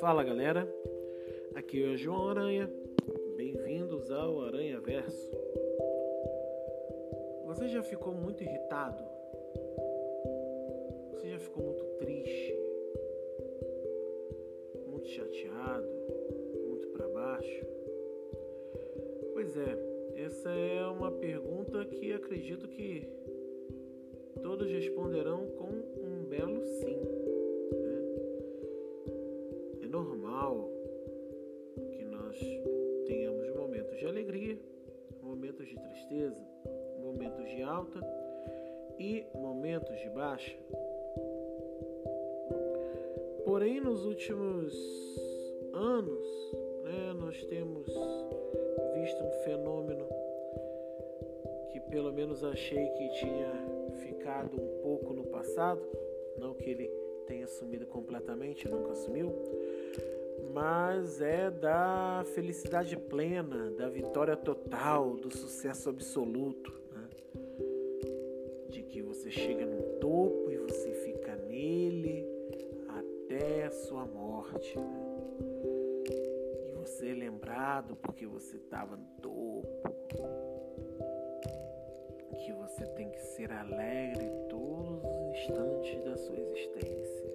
Fala galera, aqui é o João Aranha, bem-vindos ao Aranha Verso. Você já ficou muito irritado? Você já ficou muito triste? Muito chateado? Muito para baixo? Pois é, essa é uma pergunta que acredito que todos responderão com momentos de tristeza, momentos de alta e momentos de baixa. Porém, nos últimos anos, né, nós temos visto um fenômeno que pelo menos achei que tinha ficado um pouco no passado, não que ele tenha sumido completamente, nunca sumiu, mas é da felicidade plena, da vitória total, do sucesso absoluto, né? de que você chega no topo e você fica nele até a sua morte. Né? E você é lembrado porque você estava no topo que você tem que ser alegre todos os instantes da sua existência.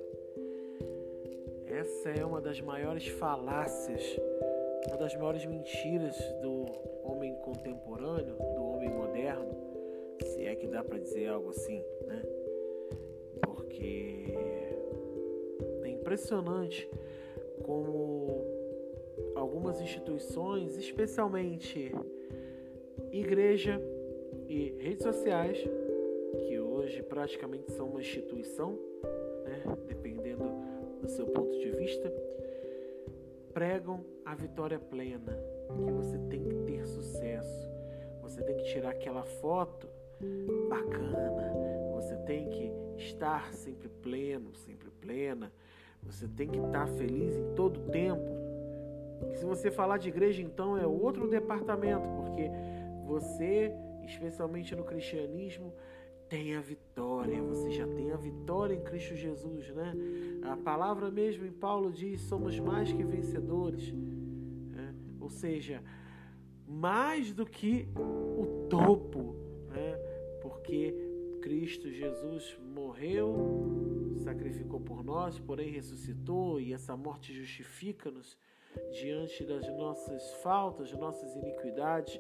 Essa é uma das maiores falácias, uma das maiores mentiras do homem contemporâneo, do homem moderno, se é que dá para dizer algo assim, né? Porque é impressionante como algumas instituições, especialmente igreja, e redes sociais, que hoje praticamente são uma instituição, né, do seu ponto de vista, pregam a vitória plena, que você tem que ter sucesso, você tem que tirar aquela foto bacana, você tem que estar sempre pleno, sempre plena, você tem que estar feliz em todo tempo. E se você falar de igreja, então é outro departamento, porque você especialmente no cristianismo, tem a vitória. Você já tem a vitória em Cristo Jesus, né? A palavra mesmo em Paulo diz: somos mais que vencedores. Né? Ou seja, mais do que o topo, né? Porque Cristo Jesus morreu, sacrificou por nós, porém ressuscitou, e essa morte justifica-nos diante das nossas faltas, nossas iniquidades,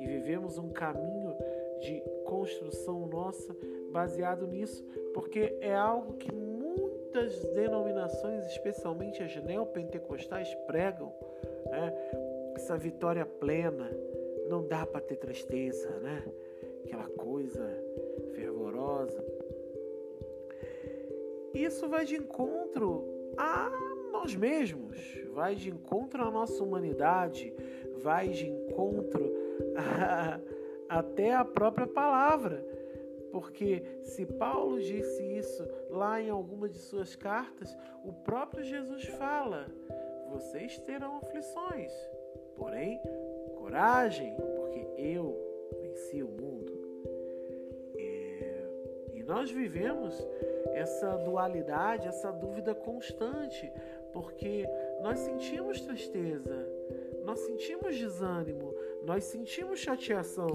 e vivemos um caminho de construção nossa baseado nisso, porque é algo que muitas denominações, especialmente as neopentecostais, pregam, né? essa vitória plena. Não dá para ter tristeza, né? Aquela coisa fervorosa. Isso vai de encontro a nós mesmos, vai de encontro à nossa humanidade, vai de encontro a, até a própria palavra. Porque se Paulo disse isso lá em alguma de suas cartas, o próprio Jesus fala: vocês terão aflições, porém, coragem, porque eu venci o mundo. É, e nós vivemos essa dualidade, essa dúvida constante, porque nós sentimos tristeza, nós sentimos desânimo, nós sentimos chateação.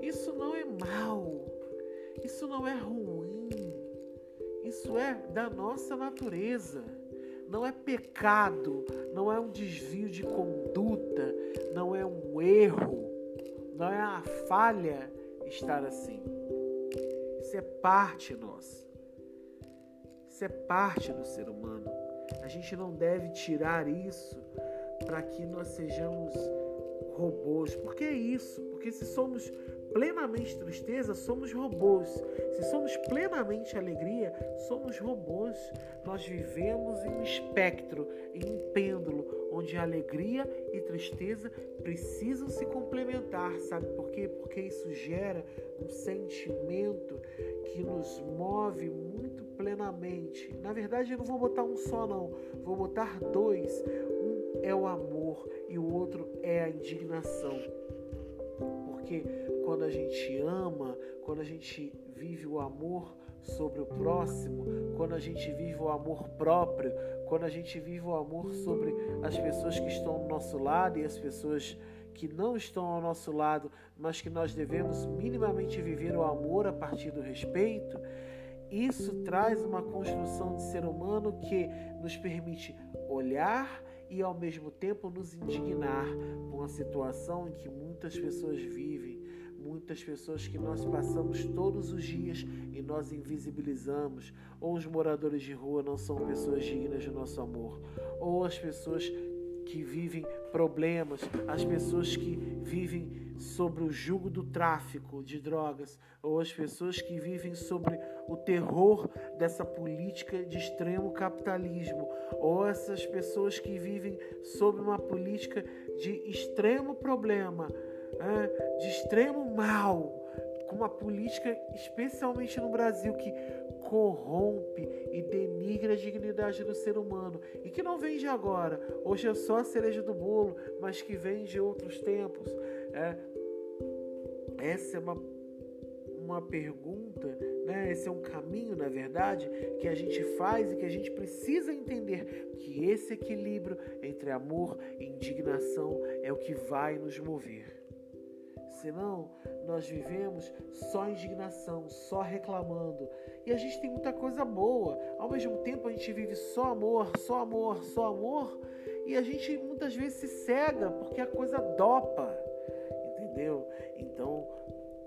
Isso não é mal, isso não é ruim, isso é da nossa natureza. Não é pecado, não é um desvio de conduta, não é um erro, não é uma falha estar assim. Isso é parte nossa. Isso é parte do ser humano. A gente não deve tirar isso para que nós sejamos robôs. Por que isso? Porque se somos plenamente tristeza, somos robôs. Se somos plenamente alegria, somos robôs. Nós vivemos em um espectro, em um pêndulo, onde alegria e tristeza precisam se complementar. Sabe por quê? Porque isso gera um sentimento que nos move muito plenamente. Na verdade, eu não vou botar um só, não. Vou botar dois. É o amor e o outro é a indignação. Porque quando a gente ama, quando a gente vive o amor sobre o próximo, quando a gente vive o amor próprio, quando a gente vive o amor sobre as pessoas que estão ao nosso lado e as pessoas que não estão ao nosso lado, mas que nós devemos minimamente viver o amor a partir do respeito, isso traz uma construção de ser humano que nos permite olhar e ao mesmo tempo nos indignar com a situação em que muitas pessoas vivem, muitas pessoas que nós passamos todos os dias e nós invisibilizamos, ou os moradores de rua não são pessoas dignas do nosso amor, ou as pessoas que vivem problemas, as pessoas que vivem sobre o jugo do tráfico de drogas, ou as pessoas que vivem sobre o terror dessa política de extremo capitalismo, ou essas pessoas que vivem sob uma política de extremo problema, de extremo mal, com uma política, especialmente no Brasil, que corrompe e denigra a dignidade do ser humano e que não vem de agora. Hoje é só a cereja do bolo, mas que vem de outros tempos. É, essa é uma, uma pergunta, né? esse é um caminho, na verdade, que a gente faz e que a gente precisa entender que esse equilíbrio entre amor e indignação é o que vai nos mover. Senão, nós vivemos só indignação, só reclamando. E a gente tem muita coisa boa. Ao mesmo tempo, a gente vive só amor, só amor, só amor. E a gente muitas vezes se cega porque a coisa dopa. Entendeu? Então,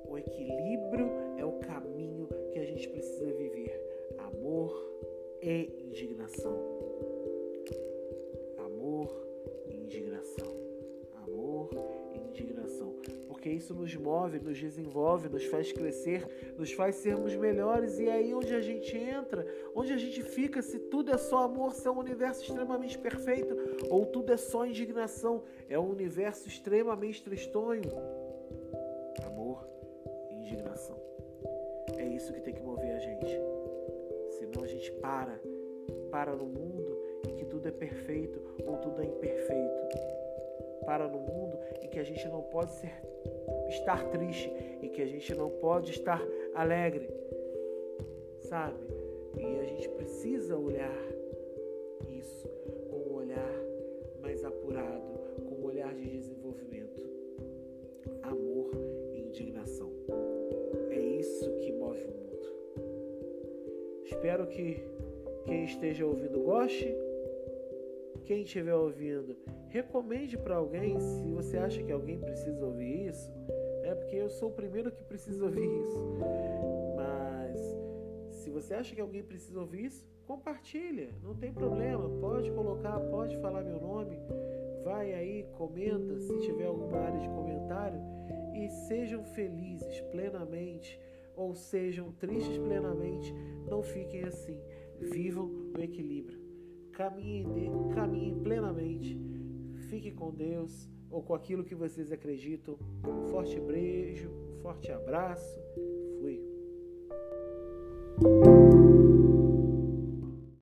o equilíbrio é o caminho que a gente precisa viver. Amor e indignação. Porque isso nos move, nos desenvolve, nos faz crescer, nos faz sermos melhores. E aí onde a gente entra, onde a gente fica, se tudo é só amor, se é um universo extremamente perfeito, ou tudo é só indignação, é um universo extremamente tristonho. Amor e indignação. É isso que tem que mover a gente. Senão a gente para, para no mundo em que tudo é perfeito ou tudo é imperfeito para no mundo em que a gente não pode ser, estar triste, em que a gente não pode estar alegre, sabe? E a gente precisa olhar isso com um olhar mais apurado, com um olhar de desenvolvimento, amor e indignação. É isso que move o mundo. Espero que quem esteja ouvindo goste. Quem estiver ouvindo, recomende para alguém se você acha que alguém precisa ouvir isso. É porque eu sou o primeiro que precisa ouvir isso. Mas se você acha que alguém precisa ouvir isso, compartilha, não tem problema. Pode colocar, pode falar meu nome. Vai aí, comenta se tiver alguma área de comentário e sejam felizes plenamente ou sejam tristes plenamente, não fiquem assim. Vivam o equilíbrio. Caminhem, caminhem plenamente Fique com Deus ou com aquilo que vocês acreditam. Um forte beijo, um forte abraço